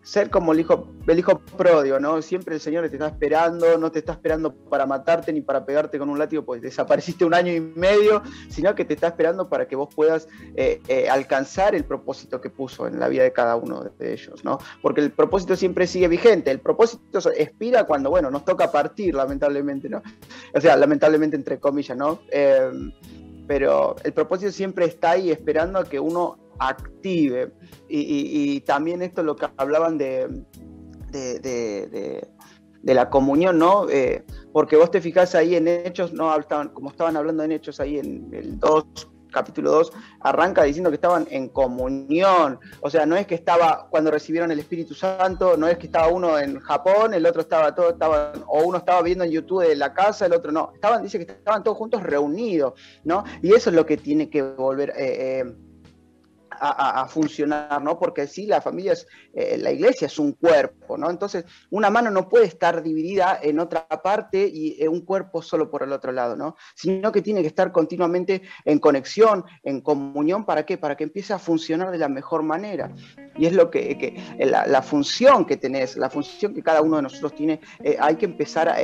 S2: ser como el hijo, el hijo pródigo, ¿no? Siempre el Señor te está esperando, no te está esperando para matarte ni para pegarte con un látigo, pues desapareciste un año y medio, sino que te está esperando para que vos puedas eh, eh, alcanzar el propósito que puso en la vida de cada uno de ellos, ¿no? Porque el propósito siempre sigue vigente, el propósito expira cuando, bueno, nos toca partir, lamentablemente, ¿no? O sea, lamentablemente entre comillas, ¿no? Eh, pero el propósito siempre está ahí esperando a que uno active. Y, también esto lo que hablaban de, de, la comunión, ¿no? Eh, porque vos te fijás ahí en Hechos, ¿no? Estaban- como estaban hablando en Hechos ahí en el 2, capítulo 2, arranca diciendo que estaban en comunión. O sea, no es que estaba cuando recibieron el Espíritu Santo, no es que estaba uno en Japón, el otro estaba todo, estaban, o uno estaba viendo en YouTube de la casa, el otro no. Estaban, dice que estaban todos juntos reunidos, ¿no? Y eso es lo que tiene que volver. eh, eh, a, funcionar, ¿no? Porque sí, la familia es, eh, la iglesia es un cuerpo, ¿no? Entonces, una mano no puede estar dividida en otra parte y un cuerpo solo por el otro lado, ¿no? Sino que tiene que estar continuamente en conexión, en comunión, ¿para qué? Para que empiece a funcionar de la mejor manera. Y es lo que, la, función que tenés, la función que cada uno de nosotros tiene, eh, hay que empezar a,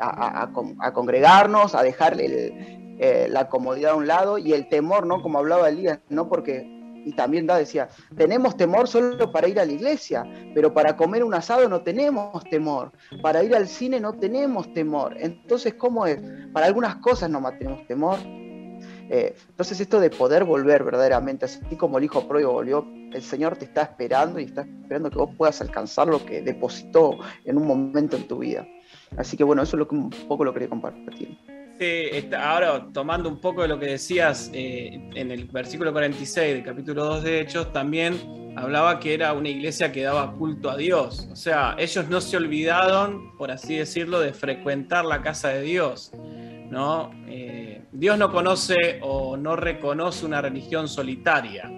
S2: a, congregarnos, a dejar la comodidad a un lado y el temor, ¿no? Como hablaba Elías, ¿no? Porque y también da, decía, tenemos temor solo para ir a la iglesia, pero para comer un asado no tenemos temor, para ir al cine no tenemos temor. Entonces, ¿cómo es? Para algunas cosas no tenemos temor. Eh, entonces, esto de poder volver verdaderamente, así como el hijo pródigo volvió, el Señor te está esperando y está esperando que vos puedas alcanzar lo que depositó en un momento en tu vida. Así que bueno, eso es lo que un poco lo quería compartir
S1: ahora tomando un poco de lo que decías eh, en el versículo 46 del capítulo 2 de Hechos, también hablaba que era una iglesia que daba culto a Dios. O sea, ellos no se olvidaron, por así decirlo, de frecuentar la casa de Dios. Eh, Dios no conoce o no reconoce una religión solitaria.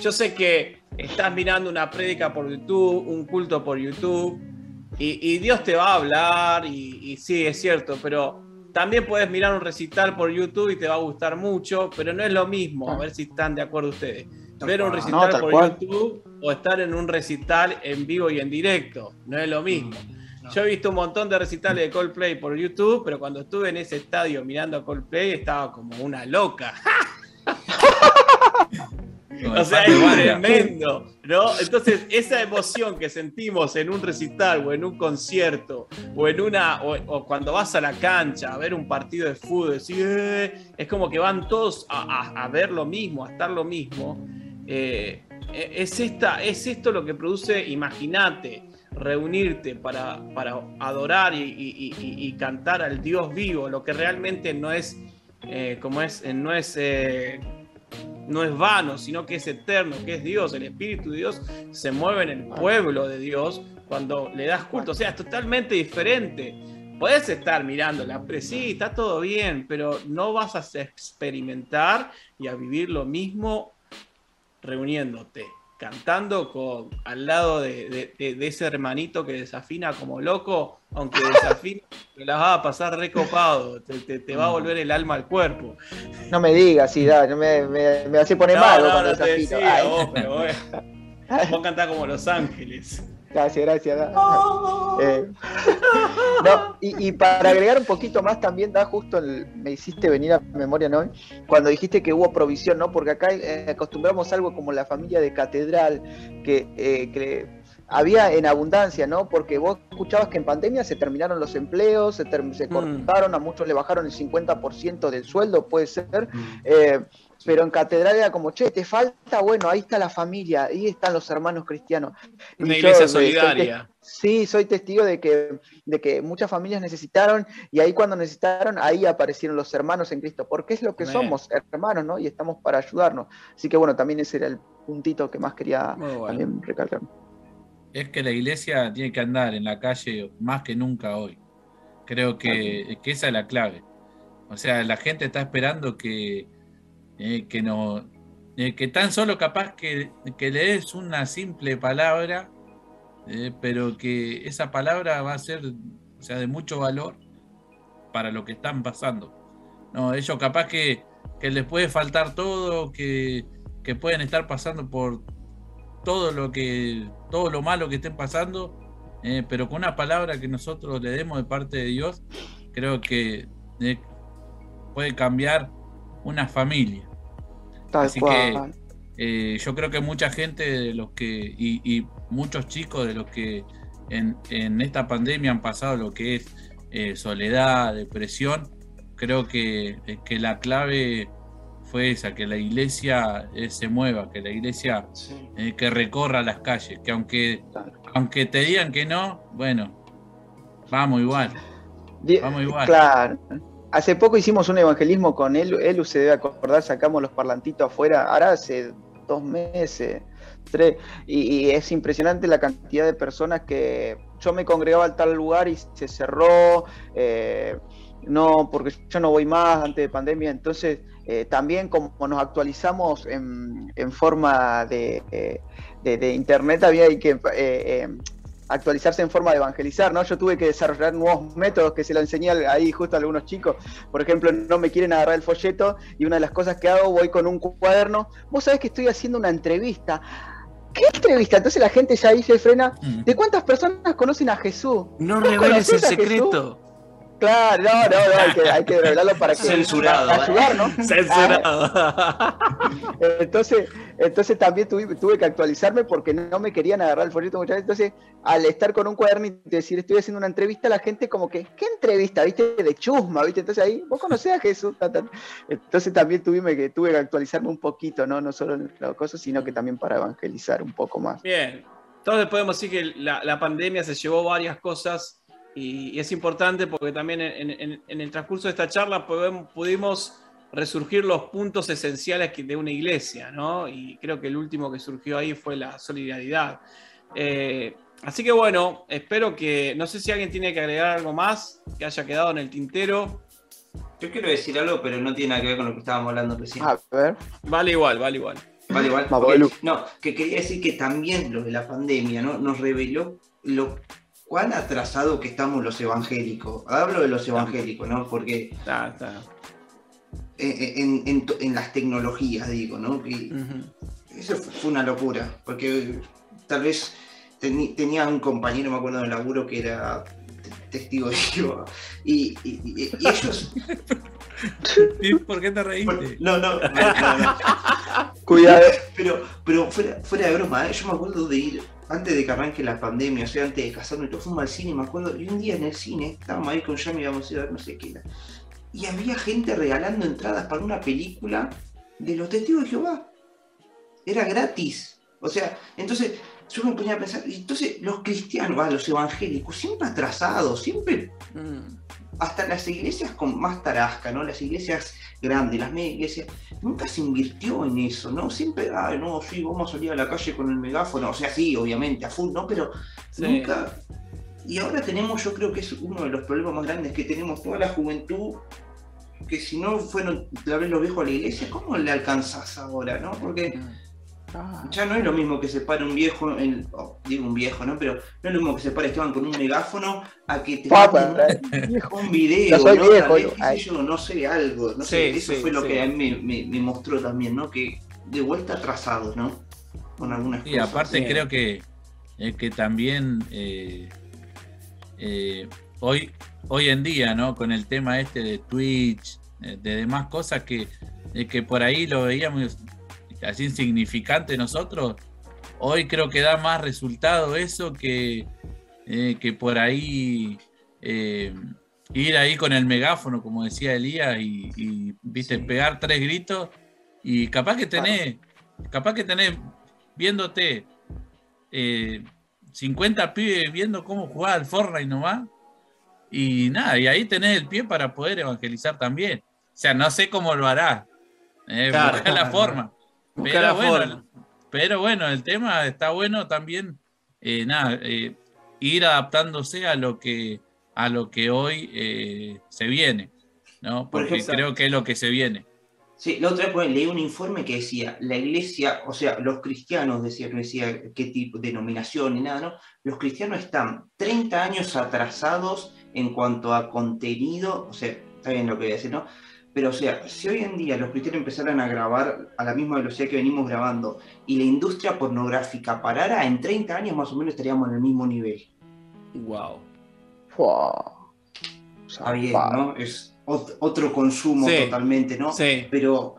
S1: Yo sé que estás mirando una prédica por YouTube, un culto por YouTube, y, Dios te va a hablar, y sí, es cierto, pero también puedes mirar un recital por YouTube y te va a gustar mucho, pero no es lo mismo, a ver si están de acuerdo ustedes. Ver un recital por YouTube o estar en un recital en vivo y en directo, no es lo mismo. Mm, Yo he visto un montón de recitales de Coldplay por YouTube, pero cuando estuve en ese estadio mirando a Coldplay estaba como una loca. o sea, es tremendo, ¿no? Entonces, esa emoción que sentimos en un recital o en un concierto o en una o, cuando vas a la cancha a ver un partido de fútbol, eh", es como que van todos a, ver lo mismo, a estar lo mismo. Eh, es, esta, es esto lo que produce, imagínate, reunirte para, para adorar y, cantar al Dios vivo, lo que realmente no es, eh, como es, no es no es vano, sino que es eterno, que es Dios. El Espíritu de Dios se mueve en el pueblo de Dios cuando le das culto. O sea, es totalmente diferente. Puedes estar mirando la sí, está todo bien, pero no vas a experimentar y a vivir lo mismo reuniéndote cantando con, al lado de, ese hermanito que desafina como loco, aunque desafina, te las va a pasar recopado, te, te, va a volver el alma al cuerpo.
S2: No me digas, sí, da, me, me, me hace poner mal no, cuando
S1: desafino. vos, pero vos cantás como Los Ángeles.
S2: Gracias, gracias. Oh. Eh, y, para agregar un poquito más también, da justo me hiciste venir a memoria, ¿no? Cuando dijiste que hubo provisión, ¿no? Porque acá eh, acostumbramos algo como la familia de catedral, que, eh, que había en abundancia, ¿no? Porque vos escuchabas que en pandemia se terminaron los empleos, se, se mm. cortaron, a muchos le bajaron el 50% del sueldo, puede ser. Mm pero en catedral era como, che, te falta, bueno, ahí está la familia, ahí están los hermanos cristianos.
S1: Una iglesia solidaria.
S2: sí, soy testigo de que, de que muchas familias necesitaron y ahí cuando necesitaron, ahí aparecieron los hermanos en Cristo, porque es lo que somos, hermanos, ¿no? Y estamos para ayudarnos. Así que bueno, también ese era el puntito que más quería también recalcar.
S3: Es que la iglesia tiene que andar en la calle más que nunca hoy. Creo que, que esa es la clave. O sea, la gente está esperando que eh, que, no, eh, que tan solo capaz que, que le des una simple palabra, eh, pero que esa palabra va a ser sea, de mucho valor para lo que están pasando. No, ellos capaz que, que les puede faltar todo, que, que pueden estar pasando por todo lo que todo lo malo que estén pasando, pero con una palabra que nosotros le demos de parte de Dios, creo que puede cambiar una familia. Así que eh, yo creo que mucha gente de los que, y, muchos chicos de los que en, esta pandemia han pasado lo que es eh, soledad, depresión, creo que, eh, que, la clave fue esa, que la iglesia se mueva, que la iglesia que recorra las calles, que aunque, aunque te digan que no, bueno, vamos igual. Vamos igual.
S2: Claro. Hace poco hicimos un evangelismo con él, él se debe acordar, sacamos los parlantitos afuera, ahora hace dos meses, tres, y, es impresionante la cantidad de personas que yo me congregaba al tal lugar y se cerró, eh, no, porque yo no voy más antes de pandemia, entonces eh, también como nos actualizamos en, en forma de, eh, internet, había que eh, actualizarse en forma de evangelizar, ¿no? Yo tuve que desarrollar nuevos métodos que se lo enseñé ahí justo a algunos chicos. Por ejemplo, no me quieren agarrar el folleto y una de las cosas que hago, voy con un cuaderno. Vos sabés que estoy haciendo una entrevista. ¿Qué entrevista? Entonces la gente ya ahí se frena.
S3: Mm.
S2: ¿De cuántas personas conocen a Jesús?
S1: No
S2: ¿Vos
S1: reveles el
S2: Jesús?
S1: secreto.
S2: Claro, no, no, no, hay que, hay que revelarlo para que
S4: Censurado,
S2: para ayudar, ¿no?
S1: Censurado.
S2: Entonces, entonces también tuve, que actualizarme porque no me querían agarrar el folleto muchas veces. Entonces, al estar con un cuaderno y decir estoy haciendo una entrevista, la gente como que, ¿qué entrevista? ¿Viste? De chusma, ¿viste? Entonces ahí, vos conocés a Jesús. Entonces también tuve que, tuve que actualizarme un poquito, ¿no? No solo en las cosas, sino que también para evangelizar un poco más.
S1: Bien. Entonces podemos decir que la, pandemia se llevó varias cosas y, es importante porque también en el transcurso de esta charla podemos- pudimos resurgir los puntos esenciales que- de una iglesia, ¿no? Y creo que el último que surgió ahí fue la solidaridad. Eh, así que bueno, espero que, no sé si alguien tiene que agregar algo más que haya quedado en el tintero.
S4: Yo quiero decir algo, pero no tiene nada que ver con lo que estábamos hablando recién.
S2: A ver,
S1: Vale igual, vale igual.
S4: Vale, igual. Porque- no, que quería decir que también lo de la pandemia ¿no? nos reveló lo cuán atrasado que estamos los evangélicos. Hablo de los evangélicos, ¿no? Porque
S1: Está, está.
S4: En, las tecnologías, digo, ¿no? Eso fue una locura, porque tal vez tenía un compañero, me acuerdo del laburo, que era te- testigo de Jehová, y, y- y- y ellos...
S3: ¿Y ¿Por qué te reíste?
S4: No, no, no, no, no.
S2: cuidado.
S4: Pero, pero fuera, fuera de broma, ¿eh? yo me acuerdo de ir, antes de que arranque la pandemia, o sea, antes de casarme, todo fuimos al cine, me acuerdo, y un día en el cine, estábamos ahí con Yami, íbamos a ir a ver no sé qué era, y había gente regalando entradas para una película de los testigos de Jehová. Era gratis. O sea, entonces yo me ponía a pensar, y entonces los cristianos, ah, los evangélicos, siempre atrasados, siempre
S1: Mm.
S4: hasta las iglesias con más tarasca, ¿no? Las iglesias grandes, las media iglesias, nunca se invirtió en eso, ¿no? Siempre, ay, no, sí, vamos a salir a la calle con el megáfono, o sea, sí, obviamente, a full, ¿no? Pero
S1: Sí.
S4: nunca... Y ahora tenemos, yo creo que es uno de los problemas más grandes que tenemos toda la juventud, que si no fueron la vez los viejos a la iglesia, ¿cómo le alcanzás ahora, no? Porque
S2: Ah,
S4: ya no es lo mismo que se pare un viejo, en- oh, digo un viejo, ¿no? Pero no es lo mismo que se pare Esteban con un megáfono a que te
S2: Papa, viejo.
S4: un video,
S2: Ya soy
S4: ¿no?
S2: viejo,
S4: Tal vez,
S2: yo.
S4: no sé, algo, no
S1: Sí,
S4: sé, eso
S1: sí,
S4: fue lo
S1: sí.
S4: que a mí me, me- me mostró también, ¿no? Que de vuelta atrasados, ¿no? Con algunas
S3: Y
S4: cosas.
S3: aparte
S1: sí.
S3: creo que, eh, que también eh, eh, hoy, hoy en día, ¿no? Con el tema este de Twitch, eh, de demás cosas que, eh, que por ahí lo veíamos así insignificante nosotros, hoy creo que da más resultado eso que, eh, que por ahí eh, ir ahí con el megáfono, como decía Elías, y, y, viste,
S4: Sí.
S3: pegar tres gritos, y capaz que tenés, capaz que tenés viéndote eh, 50 pibes viendo cómo jugar al Fortnite nomás. Y nada, y ahí tenés el pie para poder evangelizar también. O sea, no sé cómo lo hará. Eh,
S1: Claro.
S3: buscar la forma.
S1: Buscar
S3: Pero
S1: la
S3: bueno,
S1: forma.
S3: pero bueno, el tema está bueno también, eh, nada, eh, ir adaptándose a lo que, a lo que hoy eh, se viene, ¿no?
S4: Por
S3: Porque creo que es lo que se viene.
S4: Sí, la otra vez pues, leí un informe que decía, la iglesia, o sea, los cristianos, decía, no decía qué tipo de denominación ni nada, ¿no? Los cristianos están 30 años atrasados en cuanto a contenido, o sea, está bien lo que voy a decir, ¿no? Pero, o sea, si hoy en día los cristianos empezaran a grabar a la misma velocidad que venimos grabando y la industria pornográfica parara, en 30 años más o menos estaríamos en el mismo nivel.
S1: Wow.
S2: Fua.
S4: Está bien. ¿no? Es ot- otro consumo
S1: Sí.
S4: totalmente, ¿no?
S1: Sí.
S4: pero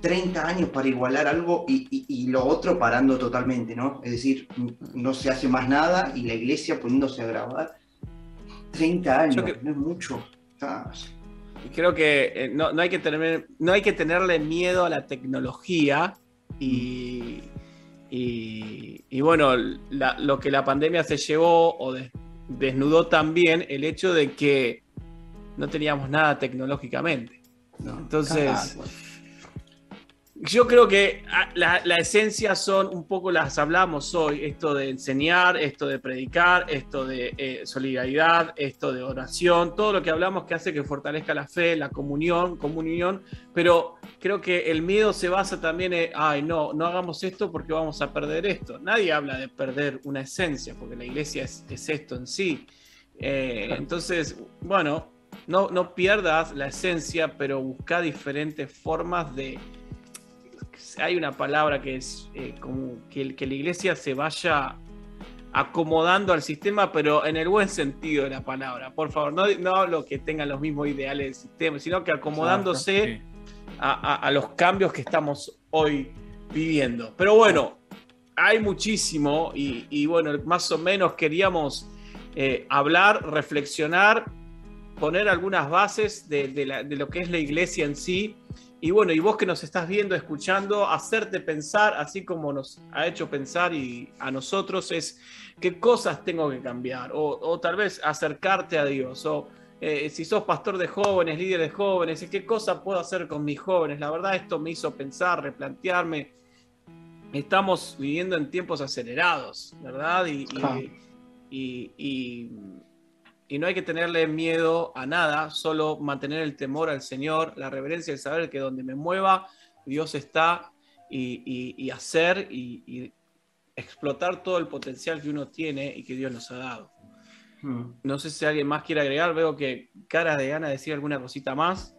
S4: 30 años para igualar algo y, y- y lo otro parando totalmente, ¿no? Es decir, no se hace más nada y la iglesia poniéndose a grabar. 30 años,
S1: que-
S4: no es mucho.
S1: Creo que eh, no, no hay que tener, no hay que tenerle miedo a la tecnología y, y- y bueno, la- lo que la pandemia se llevó o des- desnudó también el hecho de que no teníamos nada tecnológicamente. ¿no? Entonces, yo creo que ah, la, la, esencia son un poco las hablamos hoy, esto de enseñar, esto de predicar, esto de eh, solidaridad, esto de oración, todo lo que hablamos que hace que fortalezca la fe, la comunión, comunión, pero creo que el miedo se basa también en, ay, no, no hagamos esto porque vamos a perder esto. Nadie habla de perder una esencia, porque la iglesia es, es esto en sí. Eh, entonces, bueno, no, no pierdas la esencia, pero busca diferentes formas de hay una palabra que es eh, como que, que, la iglesia se vaya acomodando al sistema, pero en el buen sentido de la palabra. Por favor, no, no hablo que tengan los mismos ideales del sistema, sino que acomodándose a, los cambios que estamos hoy viviendo. Pero bueno, hay muchísimo y, bueno, más o menos queríamos eh, hablar, reflexionar, poner algunas bases de, de lo que es la iglesia en sí y bueno, y vos que nos estás viendo, escuchando, hacerte pensar, así como nos ha hecho pensar y a nosotros, es qué cosas tengo que cambiar, o, tal vez acercarte a Dios, o eh, si sos pastor de jóvenes, líder de jóvenes, qué cosa puedo hacer con mis jóvenes. La verdad, esto me hizo pensar, replantearme. Estamos viviendo en tiempos acelerados, ¿verdad? y, y y no hay que tenerle miedo a nada, solo mantener el temor al Señor, la reverencia, el saber que donde me mueva, Dios está y, hacer y, explotar todo el potencial que uno tiene y que Dios nos ha dado. Hmm. No sé si alguien más quiere agregar, veo que caras de gana decir alguna cosita más.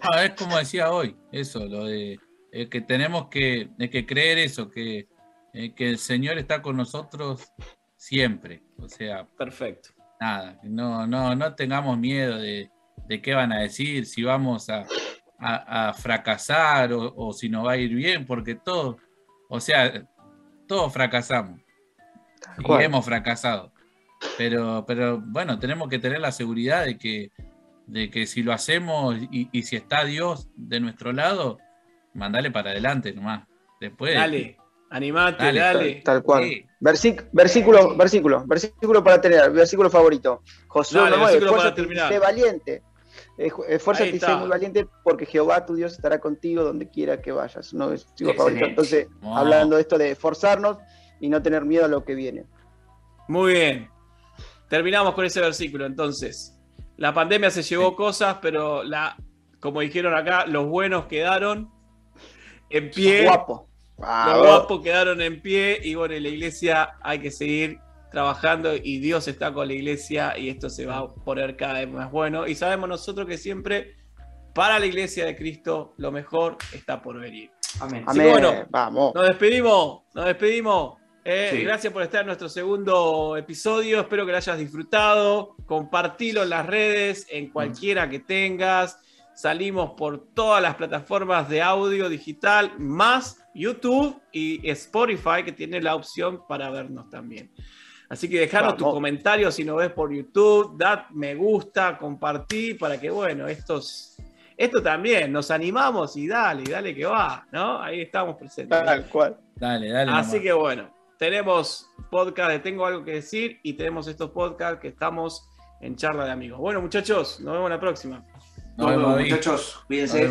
S3: Ah, es como decía hoy, eso, lo de eh, que tenemos que, que creer eso, que, eh, que el Señor está con nosotros siempre. O sea,
S1: perfecto
S3: nada, no, no, no tengamos miedo de, qué van a decir, si vamos a, fracasar o, si nos va a ir bien, porque todos, o sea, todos fracasamos y hemos fracasado. Pero, pero bueno, tenemos que tener la seguridad de que, de que si lo hacemos y, si está Dios de nuestro lado, mandale para adelante nomás. Después,
S1: Dale. Animate, dale.
S2: Tal, cual. versículo, versículo, versículo para tener, versículo favorito. Josué 9, esfuérzate y sé valiente. Esfuérzate y sé muy valiente porque Jehová tu Dios estará contigo donde quiera que vayas. No versículo favorito. Entonces, hablando de esto de esforzarnos y no tener miedo a lo que viene.
S1: Muy bien. Terminamos con ese versículo. Entonces, la pandemia se llevó cosas, pero la, como dijeron acá, los buenos quedaron en pie.
S2: Guapo
S1: los guapos quedaron en pie y bueno, en la iglesia hay que seguir trabajando y Dios está con la iglesia y esto se va a poner cada vez más bueno. Y sabemos nosotros que siempre para la iglesia de Cristo lo mejor está por venir.
S2: Amén. bueno, vamos.
S1: Nos despedimos, nos despedimos. Eh, gracias por estar en nuestro segundo episodio. Espero que lo hayas disfrutado. Compartilo en las redes, en cualquiera que tengas. Salimos por todas las plataformas de audio digital, más YouTube y Spotify, que tiene la opción para vernos también. Así que dejaros tu comentario si nos ves por YouTube, dad me gusta, compartí para que, bueno, estos, esto también, nos animamos y dale, dale que va, ¿no? Ahí estamos presentes.
S2: Tal cual.
S3: Dale, dale.
S1: Así que, bueno, tenemos podcast de Tengo algo que decir y tenemos estos podcasts que estamos en charla de amigos. Bueno, muchachos, nos vemos la próxima.
S4: Nos vemos, muchachos. Cuídense.